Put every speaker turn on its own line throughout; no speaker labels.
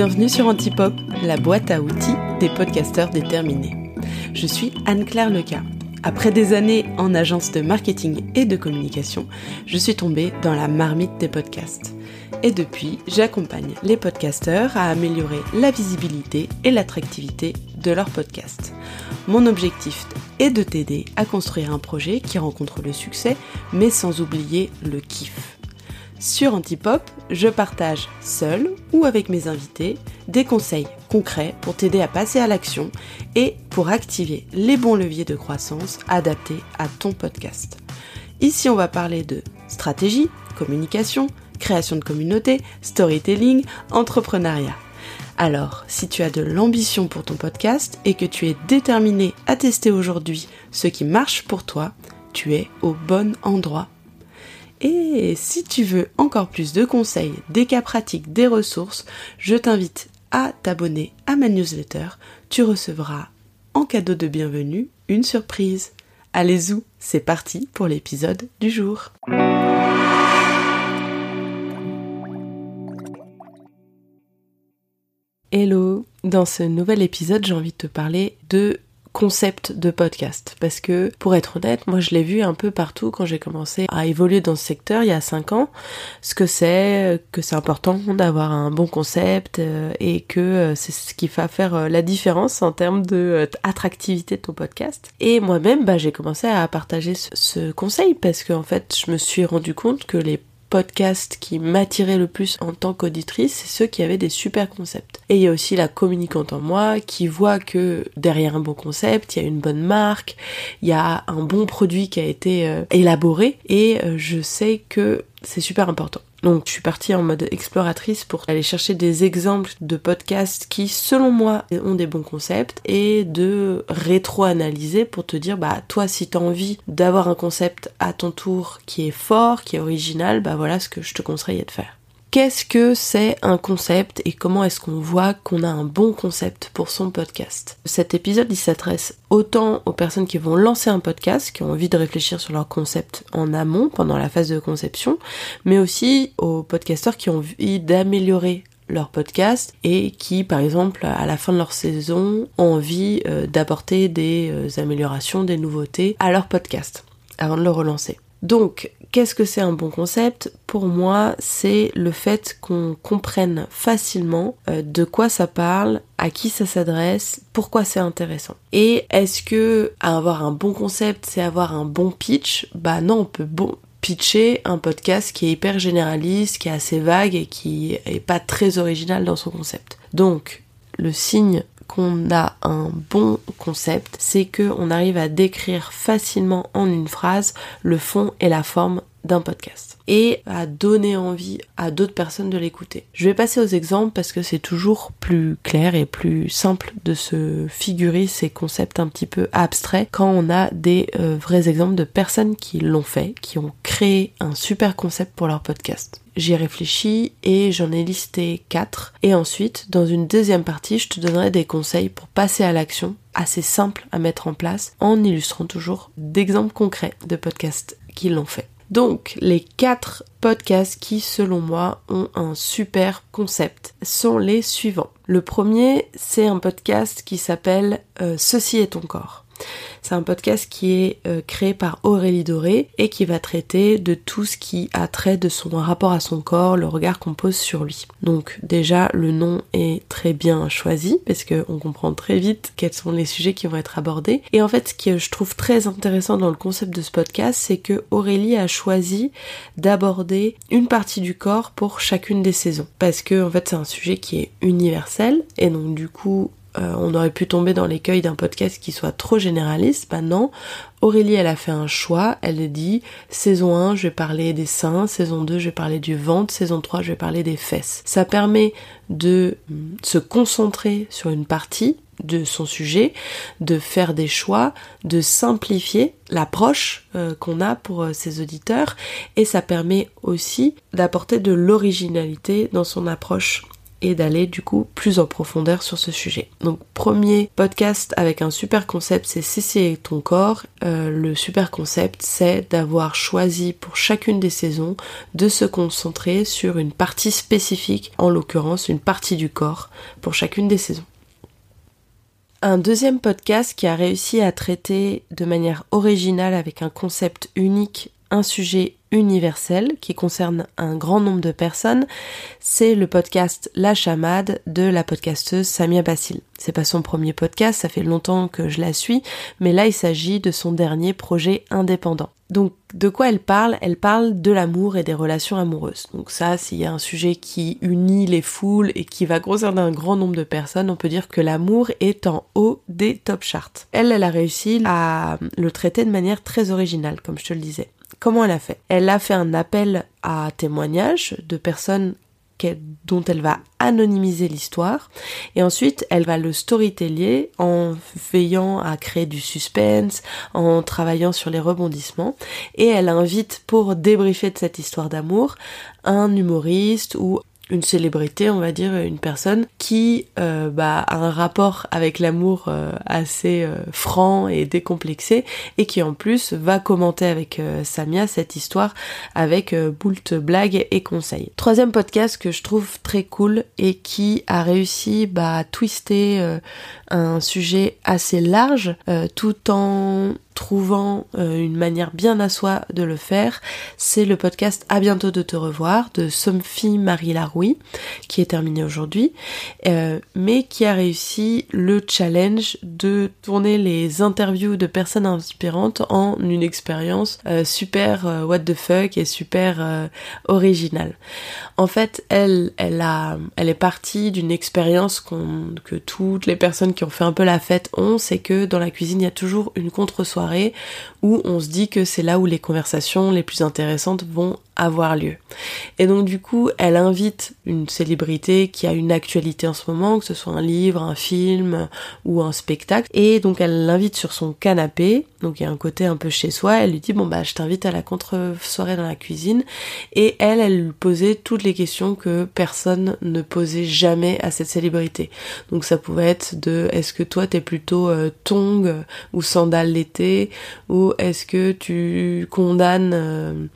Bienvenue sur Antipop, la boîte à outils des podcasteurs déterminés. Je suis Anne-Claire Leca. Après des années en agence de marketing et de communication, je suis tombée dans la marmite des podcasts. Et depuis, j'accompagne les podcasteurs à améliorer la visibilité et l'attractivité de leur podcast. Mon objectif est de t'aider à construire un projet qui rencontre le succès, mais sans oublier le kiff. Sur Antipop, je partage seul ou avec mes invités des conseils concrets pour t'aider à passer à l'action et pour activer les bons leviers de croissance adaptés à ton podcast. Ici, on va parler de stratégie, communication, création de communauté, storytelling, entrepreneuriat. Alors, si tu as de l'ambition pour ton podcast et que tu es déterminé à tester aujourd'hui ce qui marche pour toi, tu es au bon endroit et si tu veux encore plus de conseils, des cas pratiques, des ressources, je t'invite à t'abonner à ma newsletter. Tu recevras en cadeau de bienvenue une surprise. Allez vous c'est parti pour l'épisode du jour. Hello, dans ce nouvel épisode j'ai envie de te parler de concept de podcast. Parce que pour être honnête moi je l'ai vu un peu partout quand j'ai commencé à évoluer dans ce secteur il y a 5 ans. Ce que c'est que c'est important d'avoir un bon concept euh, et que euh, c'est ce qui va faire euh, la différence en termes de attractivité de ton podcast. Et moi-même bah, j'ai commencé à partager ce conseil parce que en fait je me suis rendu compte que les podcast qui m'attirait le plus en tant qu'auditrice, c'est ceux qui avaient des super concepts. Et il y a aussi la communicante en moi qui voit que derrière un bon concept, il y a une bonne marque, il y a un bon produit qui a été euh, élaboré et euh, je sais que c'est super important. Donc je suis partie en mode exploratrice pour aller chercher des exemples de podcasts qui selon moi ont des bons concepts et de rétro-analyser pour te dire bah toi si t'as envie d'avoir un concept à ton tour qui est fort, qui est original, bah voilà ce que je te conseille de faire. Qu'est-ce que c'est un concept et comment est-ce qu'on voit qu'on a un bon concept pour son podcast Cet épisode il s'adresse autant aux personnes qui vont lancer un podcast, qui ont envie de réfléchir sur leur concept en amont pendant la phase de conception, mais aussi aux podcasteurs qui ont envie d'améliorer leur podcast et qui par exemple à la fin de leur saison ont envie euh, d'apporter des euh, améliorations, des nouveautés à leur podcast avant de le relancer. Donc Qu'est-ce que c'est un bon concept? Pour moi, c'est le fait qu'on comprenne facilement euh, de quoi ça parle, à qui ça s'adresse, pourquoi c'est intéressant. Et est-ce que avoir un bon concept, c'est avoir un bon pitch? Bah non, on peut bon pitcher un podcast qui est hyper généraliste, qui est assez vague et qui est pas très original dans son concept. Donc, le signe qu'on a un bon concept, c'est que on arrive à décrire facilement en une phrase le fond et la forme d'un podcast et à donner envie à d'autres personnes de l'écouter. Je vais passer aux exemples parce que c'est toujours plus clair et plus simple de se figurer ces concepts un petit peu abstraits quand on a des euh, vrais exemples de personnes qui l'ont fait, qui ont créé un super concept pour leur podcast. J'y ai réfléchi et j'en ai listé 4. Et ensuite, dans une deuxième partie, je te donnerai des conseils pour passer à l'action assez simples à mettre en place en illustrant toujours d'exemples concrets de podcasts qui l'ont fait. Donc, les quatre podcasts qui, selon moi, ont un super concept sont les suivants. Le premier, c'est un podcast qui s'appelle euh, Ceci est ton corps. C'est un podcast qui est euh, créé par Aurélie Doré et qui va traiter de tout ce qui a trait de son rapport à son corps, le regard qu'on pose sur lui. Donc déjà le nom est très bien choisi parce qu'on comprend très vite quels sont les sujets qui vont être abordés. Et en fait ce que je trouve très intéressant dans le concept de ce podcast c'est que Aurélie a choisi d'aborder une partie du corps pour chacune des saisons. Parce que en fait c'est un sujet qui est universel et donc du coup euh, on aurait pu tomber dans l'écueil d'un podcast qui soit trop généraliste. Maintenant, Aurélie, elle a fait un choix. Elle dit, saison 1, je vais parler des seins, saison 2, je vais parler du ventre, saison 3, je vais parler des fesses. Ça permet de hum, se concentrer sur une partie de son sujet, de faire des choix, de simplifier l'approche euh, qu'on a pour euh, ses auditeurs et ça permet aussi d'apporter de l'originalité dans son approche et d'aller du coup plus en profondeur sur ce sujet. Donc premier podcast avec un super concept, c'est Ceci et ton corps. Euh, le super concept, c'est d'avoir choisi pour chacune des saisons de se concentrer sur une partie spécifique, en l'occurrence une partie du corps pour chacune des saisons. Un deuxième podcast qui a réussi à traiter de manière originale avec un concept unique un sujet universel qui concerne un grand nombre de personnes, c'est le podcast La Chamade de la podcasteuse Samia Bassil. C'est pas son premier podcast, ça fait longtemps que je la suis, mais là il s'agit de son dernier projet indépendant. Donc de quoi elle parle? Elle parle de l'amour et des relations amoureuses. Donc ça, s'il y a un sujet qui unit les foules et qui va concerner un grand nombre de personnes, on peut dire que l'amour est en haut des top charts. Elle, elle a réussi à le traiter de manière très originale, comme je te le disais. Comment elle a fait? Elle a fait un appel à témoignages de personnes dont elle va anonymiser l'histoire. Et ensuite elle va le storyteller en veillant à créer du suspense, en travaillant sur les rebondissements. Et elle invite pour débriefer de cette histoire d'amour un humoriste ou une célébrité, on va dire, une personne qui euh, bah, a un rapport avec l'amour euh, assez euh, franc et décomplexé et qui en plus va commenter avec Samia cette histoire avec boult blagues et conseils. Troisième podcast que je trouve très cool et qui a réussi bah, à twister un sujet assez large tout en trouvant euh, une manière bien à soi de le faire, c'est le podcast À bientôt de te revoir de Sophie Marie Laroui, qui est terminé aujourd'hui, euh, mais qui a réussi le challenge de tourner les interviews de personnes inspirantes en une expérience euh, super what the fuck et super originale. En fait, elle, elle a, elle est partie d'une expérience que toutes les personnes qui ont fait un peu la fête ont, c'est que dans la cuisine il y a toujours une contre-soirée où on se dit que c'est là où les conversations les plus intéressantes vont avoir lieu. Et donc du coup, elle invite une célébrité qui a une actualité en ce moment, que ce soit un livre, un film ou un spectacle, et donc elle l'invite sur son canapé, donc il y a un côté un peu chez soi, elle lui dit bon bah je t'invite à la contre-soirée dans la cuisine, et elle, elle lui posait toutes les questions que personne ne posait jamais à cette célébrité. Donc ça pouvait être de est-ce que toi t'es plutôt euh, tong ou sandales l'été, ou est-ce que tu condamnes euh,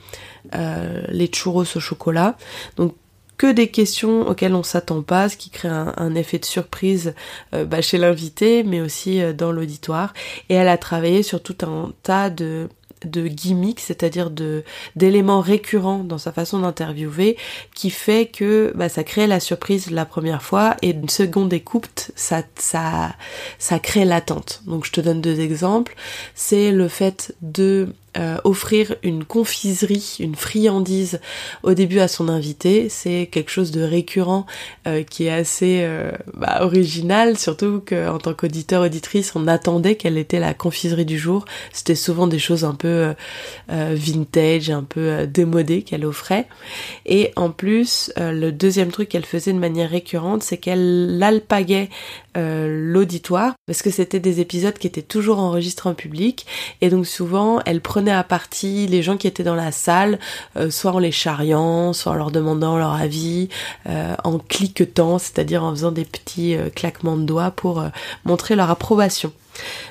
les churros au chocolat. Donc que des questions auxquelles on s'attend pas, ce qui crée un, effet de surprise euh, bah, chez l'invité, mais aussi euh, dans l'auditoire. Et elle a travaillé sur tout un tas de gimmicks, c'est-à-dire de d'éléments récurrents dans sa façon d'interviewer, qui fait que bah, ça crée la surprise la première fois et une seconde écoute, ça ça crée l'attente. Donc je te donne deux exemples. C'est le fait de euh, offrir une confiserie, une friandise au début à son invité, c'est quelque chose de récurrent euh, qui est assez euh, bah, original, surtout qu'en tant qu'auditeur auditrice, on attendait quelle était la confiserie du jour. C'était souvent des choses un peu vintage, un peu démodées qu'elle offrait. Et en plus, le deuxième truc qu'elle faisait de manière récurrente, c'est qu'elle alpaguait l'auditoire parce que c'était des épisodes qui étaient toujours enregistrés en public et donc souvent elle prenait à partie les gens qui étaient dans la salle, euh, soit en les charriant, soit en leur demandant leur avis, euh, en cliquetant, c'est-à-dire en faisant des petits euh, claquements de doigts pour montrer leur approbation.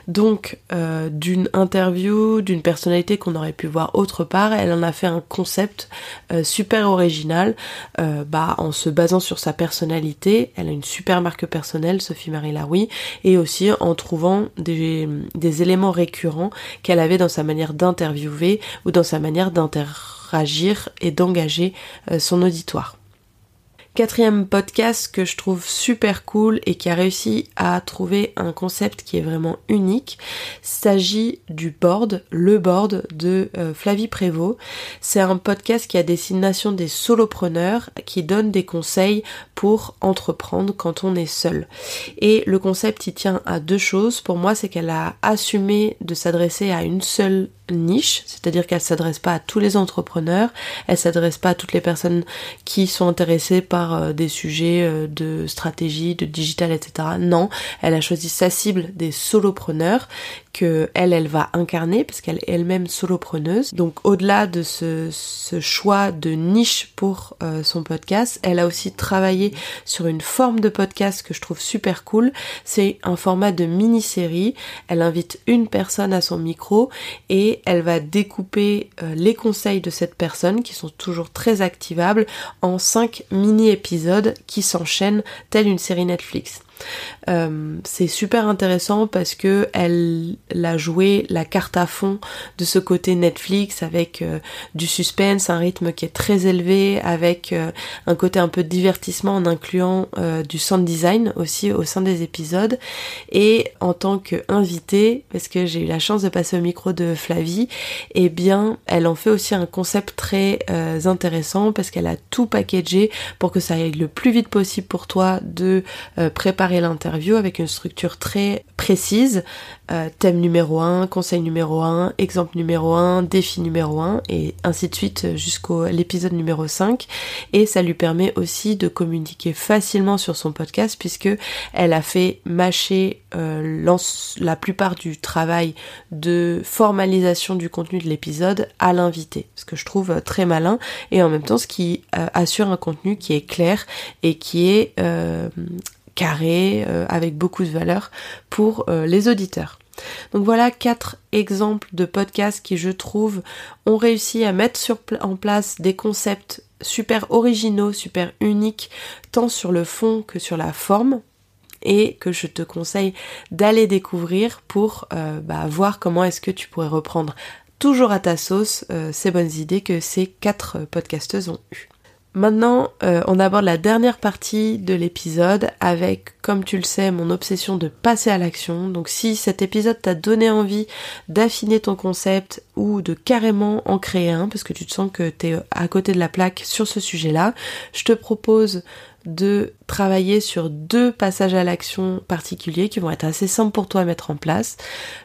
Donc, euh, d'une interview, d'une personnalité qu'on aurait pu voir autre part, elle en a fait un concept euh, super original, euh, bah, en se basant sur sa personnalité. Elle a une super marque personnelle, Sophie Marie Laroui, et aussi en trouvant des éléments récurrents qu'elle avait dans sa manière d'interviewer ou dans sa manière d'interagir et d'engager son auditoire. Quatrième podcast que je trouve super cool et qui a réussi à trouver un concept qui est vraiment unique, s'agit du board, le board de euh, Flavie Prévost. C'est un podcast qui a destination des solopreneurs qui donne des conseils pour entreprendre quand on est seul. Et le concept il tient à deux choses. Pour moi, c'est qu'elle a assumé de s'adresser à une seule niche, c'est-à-dire qu'elle s'adresse pas à tous les entrepreneurs, elle s'adresse pas à toutes les personnes qui sont intéressées par euh, des sujets euh, de stratégie, de digital, etc. Non, elle a choisi sa cible des solopreneurs que elle, elle va incarner parce qu'elle est elle-même solopreneuse. Donc au-delà de ce, choix de niche pour euh, son podcast, elle a aussi travaillé sur une forme de podcast que je trouve super cool. C'est un format de mini-série. Elle invite une personne à son micro et elle va découper euh, les conseils de cette personne qui sont toujours très activables en cinq mini-épisodes qui s'enchaînent telle une série Netflix. Euh, c'est super intéressant parce que elle a joué la carte à fond de ce côté Netflix avec euh, du suspense, un rythme qui est très élevé, avec euh, un côté un peu de divertissement en incluant du sound design aussi au sein des épisodes. Et en tant qu'invitée, parce que j'ai eu la chance de passer au micro de Flavie, eh bien elle en fait aussi un concept très intéressant parce qu'elle a tout packagé pour que ça aille le plus vite possible pour toi de préparer l'interview avec une structure très précise, euh, thème numéro 1, conseil numéro 1, exemple numéro 1, défi numéro 1, et ainsi de suite jusqu'au l'épisode numéro 5. Et ça lui permet aussi de communiquer facilement sur son podcast puisque elle a fait mâcher euh, la plupart du travail de formalisation du contenu de l'épisode à l'invité, ce que je trouve euh, très malin et en même temps ce qui assure un contenu qui est clair et qui est carré, euh, avec beaucoup de valeur pour euh, les auditeurs. Donc voilà quatre exemples de podcasts qui je trouve ont réussi à mettre sur, en place des concepts super originaux, super uniques, tant sur le fond que sur la forme et que je te conseille d'aller découvrir pour euh, bah, voir comment est-ce que tu pourrais reprendre toujours à ta sauce ces bonnes idées que ces quatre podcasteuses ont eues. Maintenant, euh, on aborde la dernière partie de l'épisode avec, comme tu le sais, mon obsession de passer à l'action. Donc si cet épisode t'a donné envie d'affiner ton concept ou de carrément en créer un, parce que tu te sens que t'es à côté de la plaque sur ce sujet-là, je te propose de travailler sur deux passages à l'action particuliers qui vont être assez simples pour toi à mettre en place.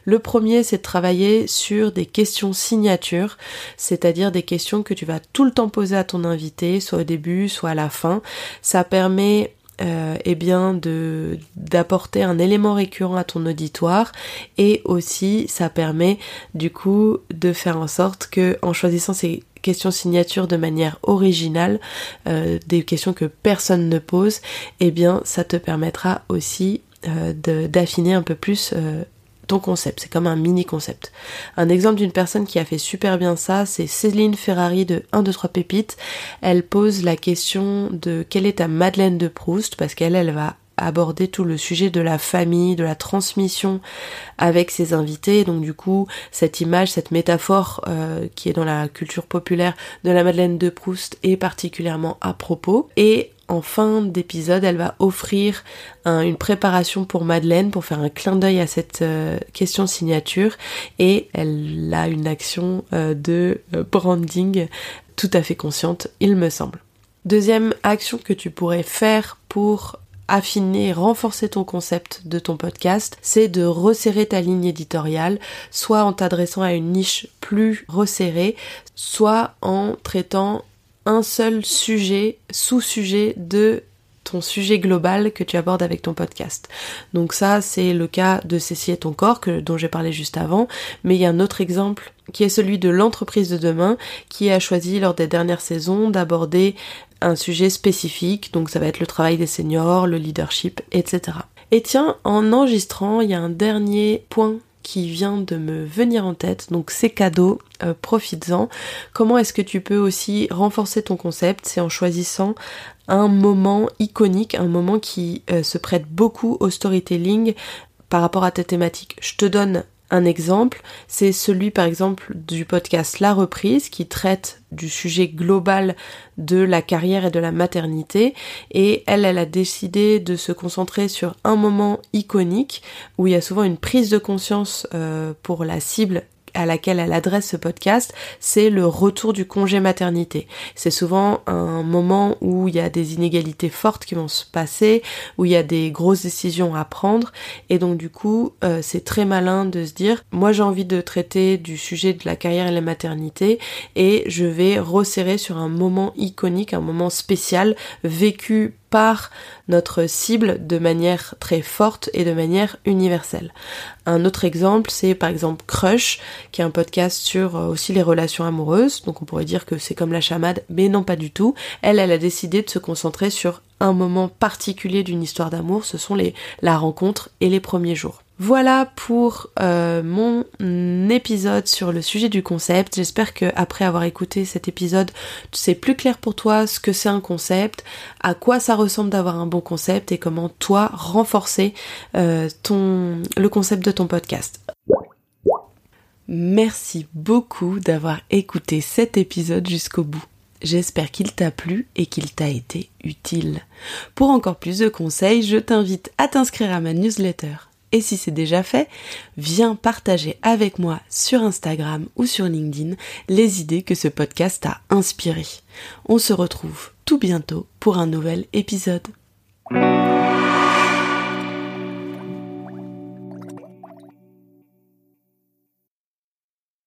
Le premier, c'est de travailler sur des questions signatures, c'est-à-dire des questions que tu vas tout le temps poser à ton invité, soit au début, soit à la fin. Ça permet euh, eh bien de d'apporter un élément récurrent à ton auditoire et aussi ça permet du coup de faire en sorte que en choisissant ces questions signatures de manière originale, euh, des questions que personne ne pose, eh bien ça te permettra aussi euh, d'affiner un peu plus euh, ton concept. C'est comme un mini concept. Un exemple d'une personne qui a fait super bien ça, c'est Céline Ferrari de 1, 2, 3 pépites. Elle pose la question de quelle est ta Madeleine de Proust parce qu'elle, elle va aborder tout le sujet de la famille, de la transmission avec ses invités. Donc du coup, cette image, cette métaphore euh, qui est dans la culture populaire de la Madeleine de Proust est particulièrement à propos. Et en fin d'épisode, elle va offrir une préparation pour Madeleine pour faire un clin d'œil à cette euh, question signature et elle a une action euh, de branding tout à fait consciente, il me semble. Deuxième action que tu pourrais faire pour affiner, renforcer ton concept de ton podcast, c'est de resserrer ta ligne éditoriale, soit en t'adressant à une niche plus resserrée, soit en traitant un seul sujet, sous-sujet de ton sujet global que tu abordes avec ton podcast. Donc ça, c'est le cas de Cécile et ton corps dont j'ai parlé juste avant, mais il y a un autre exemple qui est celui de l'entreprise de demain qui a choisi lors des dernières saisons d'aborder un sujet spécifique, donc ça va être le travail des seniors, le leadership, etc. Et tiens, en enregistrant, il y a un dernier point qui vient de me venir en tête, donc c'est cadeau, euh, profites-en. Comment est-ce que tu peux aussi renforcer ton concept? C'est en choisissant un moment iconique, un moment qui euh, se prête beaucoup au storytelling par rapport à ta thématique. Je te donne un exemple, c'est celui par exemple du podcast La Reprise qui traite du sujet global de la carrière et de la maternité. Et elle, elle a décidé de se concentrer sur un moment iconique où il y a souvent une prise de conscience euh, pour la cible à laquelle elle adresse ce podcast, c'est le retour du congé maternité. C'est souvent un moment où il y a des inégalités fortes qui vont se passer, où il y a des grosses décisions à prendre, et donc du coup, euh, c'est très malin de se dire, moi j'ai envie de traiter du sujet de la carrière et la maternité, et je vais resserrer sur un moment iconique, un moment spécial, vécu par notre cible de manière très forte et de manière universelle. Un autre exemple, c'est par exemple Crush, qui est un podcast sur euh, aussi les relations amoureuses. Donc on pourrait dire que c'est comme la chamade, mais non pas du tout. Elle, elle a décidé de se concentrer sur un moment particulier d'une histoire d'amour, ce sont les, la rencontre et les premiers jours. Voilà pour euh, mon épisode sur le sujet du concept. J'espère que après avoir écouté cet épisode, c'est plus clair pour toi ce que c'est un concept, à quoi ça ressemble d'avoir un bon concept et comment toi renforcer euh, le concept de ton podcast. Merci beaucoup d'avoir écouté cet épisode jusqu'au bout. J'espère qu'il t'a plu et qu'il t'a été utile. Pour encore plus de conseils, je t'invite à t'inscrire à ma newsletter et si c'est déjà fait, viens partager avec moi sur Instagram ou sur LinkedIn les idées que ce podcast a inspirées. On se retrouve tout bientôt pour un nouvel épisode.